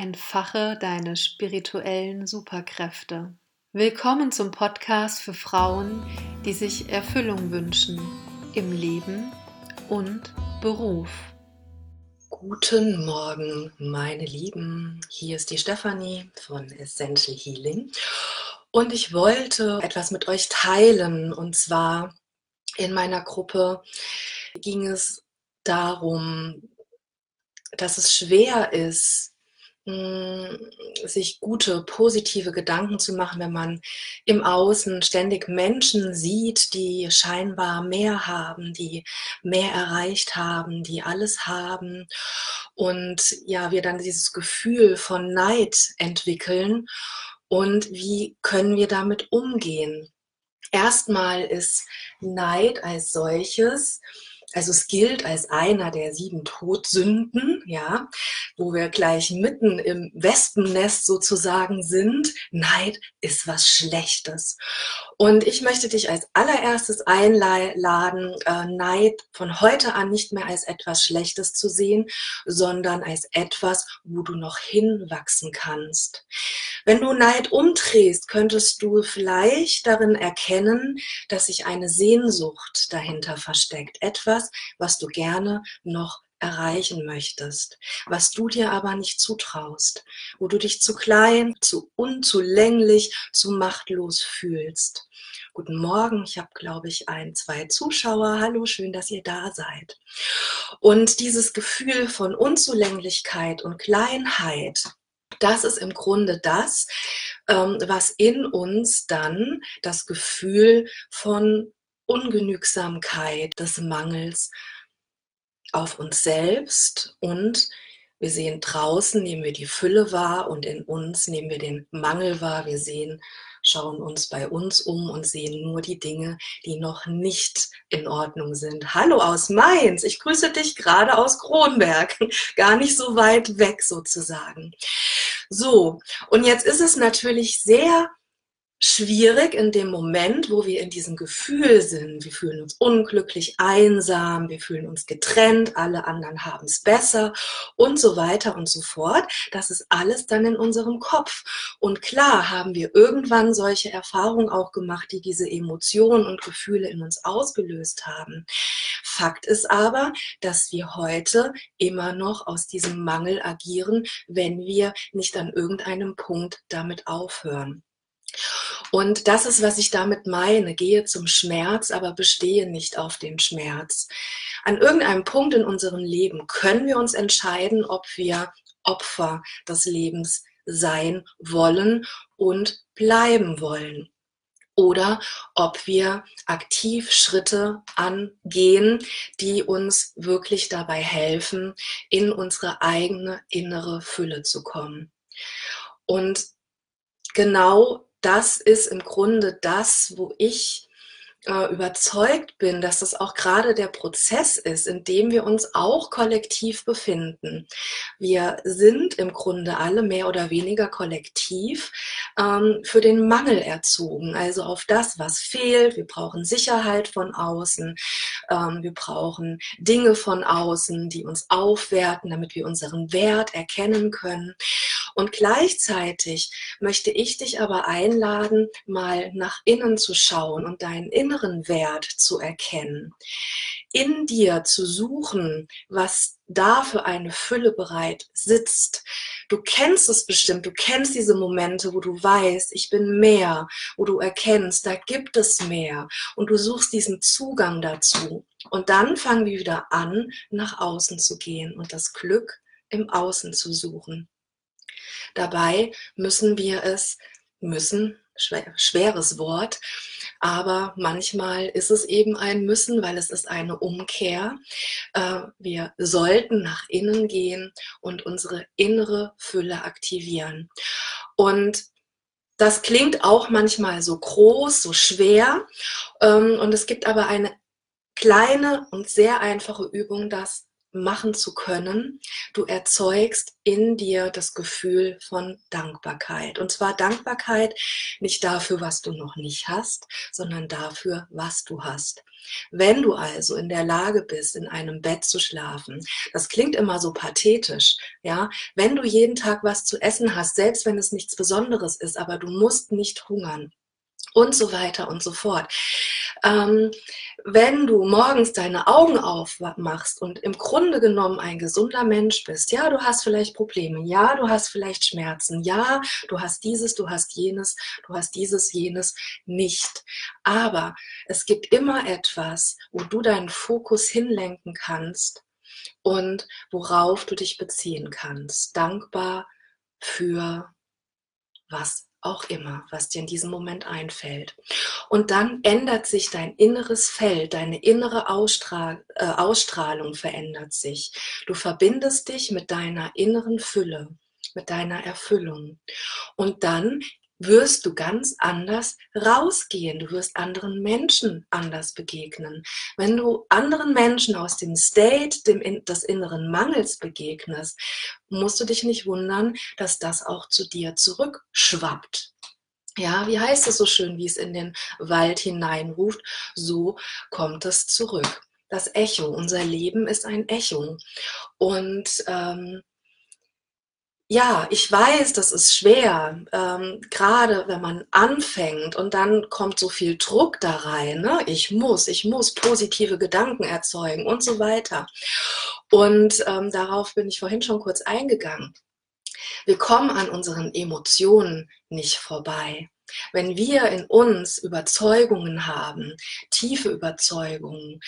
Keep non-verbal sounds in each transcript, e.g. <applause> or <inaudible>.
Entfache deine spirituellen Superkräfte. Willkommen zum Podcast für Frauen, die sich Erfüllung wünschen im Leben und Beruf. Guten Morgen, meine Lieben. Hier ist die Stefanie von Essential Healing. Und ich wollte etwas mit euch teilen. Und zwar in meiner Gruppe ging es darum, dass es schwer ist, sich gute, positive Gedanken zu machen, wenn man im Außen ständig Menschen sieht, die scheinbar mehr haben, die mehr erreicht haben, die alles haben. Und ja, wir dann dieses Gefühl von Neid entwickeln. Und wie können wir damit umgehen? Erstmal ist Neid als solches also es gilt als einer der sieben Todsünden, ja, wo wir gleich mitten im Wespennest sozusagen sind. Neid ist was Schlechtes. Und ich möchte dich als allererstes einladen, äh, Neid von heute an nicht mehr als etwas Schlechtes zu sehen, sondern als etwas, wo du noch hinwachsen kannst. Wenn du Neid umdrehst, könntest du vielleicht darin erkennen, dass sich eine Sehnsucht dahinter versteckt. Etwas, was du gerne noch erreichen möchtest, was du dir aber nicht zutraust, wo du dich zu klein, zu unzulänglich, zu machtlos fühlst. Guten Morgen, ich habe, glaube ich, ein, zwei Zuschauer. Hallo, schön, dass ihr da seid. Und dieses Gefühl von Unzulänglichkeit und Kleinheit, das ist im Grunde das, ähm, was in uns dann das Gefühl von Ungenügsamkeit, des Mangels auf uns selbst und wir sehen draußen, nehmen wir die Fülle wahr und in uns nehmen wir den Mangel wahr. Wir sehen schauen uns bei uns um und sehen nur die Dinge, die noch nicht in Ordnung sind. Hallo aus Mainz, ich grüße dich gerade aus Kronberg, <laughs> gar nicht so weit weg sozusagen. So, und jetzt ist es natürlich sehr schwierig in dem Moment, wo wir in diesem Gefühl sind. Wir fühlen uns unglücklich, einsam, wir fühlen uns getrennt, alle anderen haben es besser und so weiter und so fort. Das ist alles dann in unserem Kopf. Und klar haben wir irgendwann solche Erfahrungen auch gemacht, die diese Emotionen und Gefühle in uns ausgelöst haben. Fakt ist aber, dass wir heute immer noch aus diesem Mangel agieren, wenn wir nicht an irgendeinem Punkt damit aufhören. Und das ist, was ich damit meine. Gehe zum Schmerz, aber bestehe nicht auf den Schmerz. An irgendeinem Punkt in unserem Leben können wir uns entscheiden, ob wir Opfer des Lebens sein wollen und bleiben wollen. Oder ob wir aktiv Schritte angehen, die uns wirklich dabei helfen, in unsere eigene innere Fülle zu kommen. Und genau das ist im Grunde das, wo ich äh, überzeugt bin, dass das auch gerade der Prozess ist, in dem wir uns auch kollektiv befinden. Wir sind im Grunde alle mehr oder weniger kollektiv ähm, für den Mangel erzogen, also auf das, was fehlt. Wir brauchen Sicherheit von außen, ähm, wir brauchen Dinge von außen, die uns aufwerten, damit wir unseren Wert erkennen können. Und gleichzeitig möchte ich dich aber einladen, mal nach innen zu schauen und deinen inneren Wert zu erkennen. In dir zu suchen, was da für eine Fülle bereit sitzt. Du kennst es bestimmt, du kennst diese Momente, wo du weißt, ich bin mehr, wo du erkennst, da gibt es mehr und du suchst diesen Zugang dazu. Und dann fangen wir wieder an, nach außen zu gehen und das Glück im Außen zu suchen. Dabei müssen wir es, müssen, schwer, schweres Wort, aber manchmal ist es eben ein Müssen, weil es ist eine Umkehr. Äh, wir sollten nach innen gehen und unsere innere Fülle aktivieren. Und das klingt auch manchmal so groß, so schwer. Ähm, und es gibt aber eine kleine und sehr einfache Übung, das machen zu können. Du erzeugst in dir das Gefühl von Dankbarkeit. Und zwar Dankbarkeit nicht dafür, was du noch nicht hast, sondern dafür, was du hast. Wenn du also in der Lage bist, in einem Bett zu schlafen, das klingt immer so pathetisch, ja, wenn du jeden Tag was zu essen hast, selbst wenn es nichts Besonderes ist, aber du musst nicht hungern und so weiter und so fort. Ähm, wenn du morgens deine Augen aufmachst und im Grunde genommen ein gesunder Mensch bist, ja, du hast vielleicht Probleme, ja, du hast vielleicht Schmerzen, ja, du hast dieses, du hast jenes, du hast dieses, jenes nicht. Aber es gibt immer etwas, wo du deinen Fokus hinlenken kannst und worauf du dich beziehen kannst. Dankbar für was auch immer, was dir in diesem Moment einfällt. Und dann ändert sich dein inneres Feld, deine innere Ausstrahl, äh, Ausstrahlung verändert sich. Du verbindest dich mit deiner inneren Fülle, mit deiner Erfüllung. Und dann wirst du ganz anders rausgehen. Du wirst anderen Menschen anders begegnen. Wenn du anderen Menschen aus dem State dem, des inneren Mangels begegnest, musst du dich nicht wundern, dass das auch zu dir zurückschwappt. Ja, wie heißt es so schön, wie es in den Wald hineinruft, so kommt es zurück. Das Echo, unser Leben ist ein Echo. Und ähm, ja, ich weiß, das ist schwer, ähm, gerade wenn man anfängt und dann kommt so viel Druck da rein. Ne? Ich muss, ich muss positive Gedanken erzeugen und so weiter. Und ähm, darauf bin ich vorhin schon kurz eingegangen. Wir kommen an unseren Emotionen nicht vorbei. Wenn wir in uns Überzeugungen haben, tiefe Überzeugungen,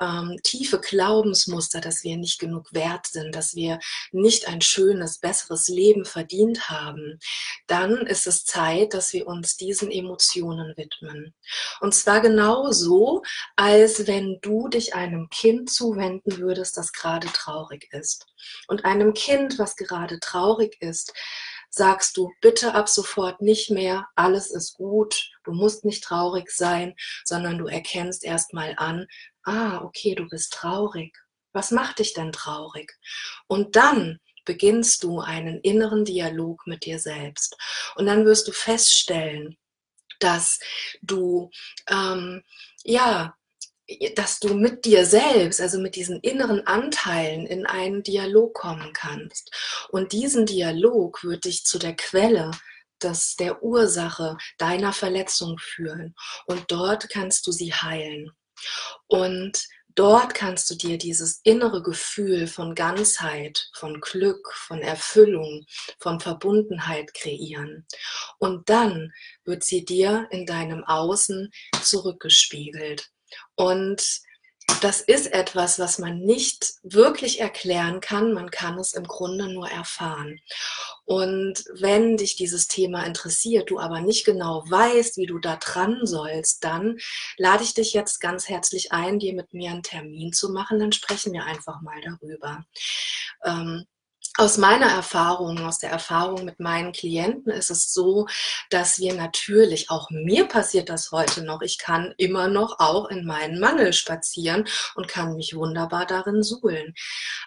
ähm, tiefe Glaubensmuster, dass wir nicht genug wert sind, dass wir nicht ein schönes, besseres Leben verdient haben, dann ist es Zeit, dass wir uns diesen Emotionen widmen. Und zwar genauso, als wenn du dich einem Kind zuwenden würdest, das gerade traurig ist. Und einem Kind, was gerade traurig ist, sagst du bitte ab sofort nicht mehr, alles ist gut, du musst nicht traurig sein, sondern du erkennst erstmal an, ah, okay, du bist traurig. Was macht dich denn traurig? Und dann beginnst du einen inneren Dialog mit dir selbst. Und dann wirst du feststellen, dass du ähm, ja dass du mit dir selbst, also mit diesen inneren Anteilen in einen Dialog kommen kannst. Und diesen Dialog wird dich zu der Quelle des, der Ursache deiner Verletzung führen. Und dort kannst du sie heilen. Und dort kannst du dir dieses innere Gefühl von Ganzheit, von Glück, von Erfüllung, von Verbundenheit kreieren. Und dann wird sie dir in deinem Außen zurückgespiegelt. Und das ist etwas, was man nicht wirklich erklären kann. Man kann es im Grunde nur erfahren. Und wenn dich dieses Thema interessiert, du aber nicht genau weißt, wie du da dran sollst, dann lade ich dich jetzt ganz herzlich ein, dir mit mir einen Termin zu machen. Dann sprechen wir einfach mal darüber. Ähm, aus meiner Erfahrung, aus der Erfahrung mit meinen Klienten ist es so, dass wir natürlich, auch mir passiert das heute noch, ich kann immer noch auch in meinen Mangel spazieren und kann mich wunderbar darin suhlen.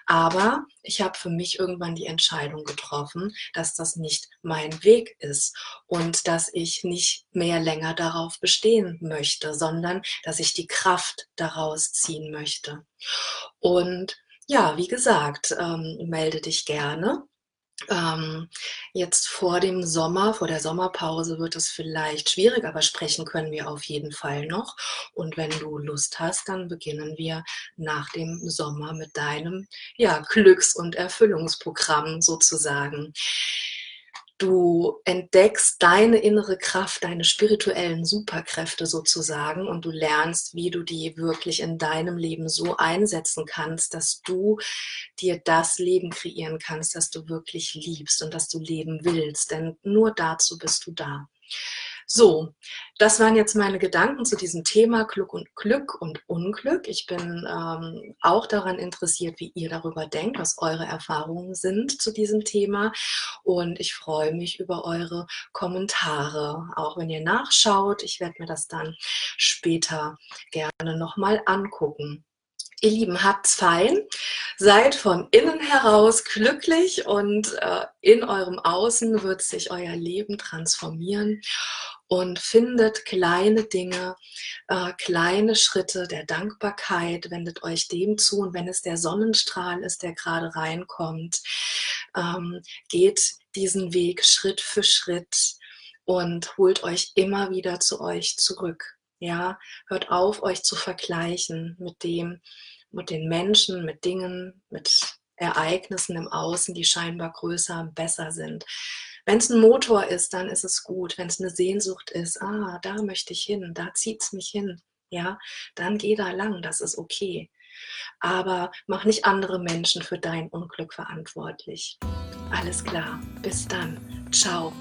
Aber ich habe für mich irgendwann die Entscheidung getroffen, dass das nicht mein Weg ist und dass ich nicht mehr länger darauf bestehen möchte, sondern dass ich die Kraft daraus ziehen möchte. Und ja, wie gesagt, ähm, melde dich gerne. Ähm, jetzt vor dem Sommer, vor der Sommerpause wird es vielleicht schwierig, aber sprechen können wir auf jeden Fall noch. Und wenn du Lust hast, dann beginnen wir nach dem Sommer mit deinem ja, Glücks- und Erfüllungsprogramm sozusagen. Du entdeckst deine innere Kraft, deine spirituellen Superkräfte sozusagen und du lernst, wie du die wirklich in deinem Leben so einsetzen kannst, dass du dir das Leben kreieren kannst, das du wirklich liebst und das du leben willst. Denn nur dazu bist du da. So, das waren jetzt meine Gedanken zu diesem Thema Glück und Glück und Unglück. Ich bin ähm, auch daran interessiert, wie ihr darüber denkt, was eure Erfahrungen sind zu diesem Thema. Und ich freue mich über eure Kommentare, auch wenn ihr nachschaut. Ich werde mir das dann später gerne nochmal angucken. Ihr Lieben, habt's fein, seid von innen heraus glücklich und äh, in eurem Außen wird sich euer Leben transformieren und findet kleine Dinge, äh, kleine Schritte der Dankbarkeit, wendet euch dem zu und wenn es der Sonnenstrahl ist, der gerade reinkommt, ähm, geht diesen Weg Schritt für Schritt und holt euch immer wieder zu euch zurück. Ja, hört auf, euch zu vergleichen mit dem, mit den Menschen, mit Dingen, mit Ereignissen im Außen, die scheinbar größer und besser sind. Wenn es ein Motor ist, dann ist es gut. Wenn es eine Sehnsucht ist, ah, da möchte ich hin, da zieht es mich hin, ja, dann geh da lang, das ist okay. Aber mach nicht andere Menschen für dein Unglück verantwortlich. Alles klar, bis dann. Ciao.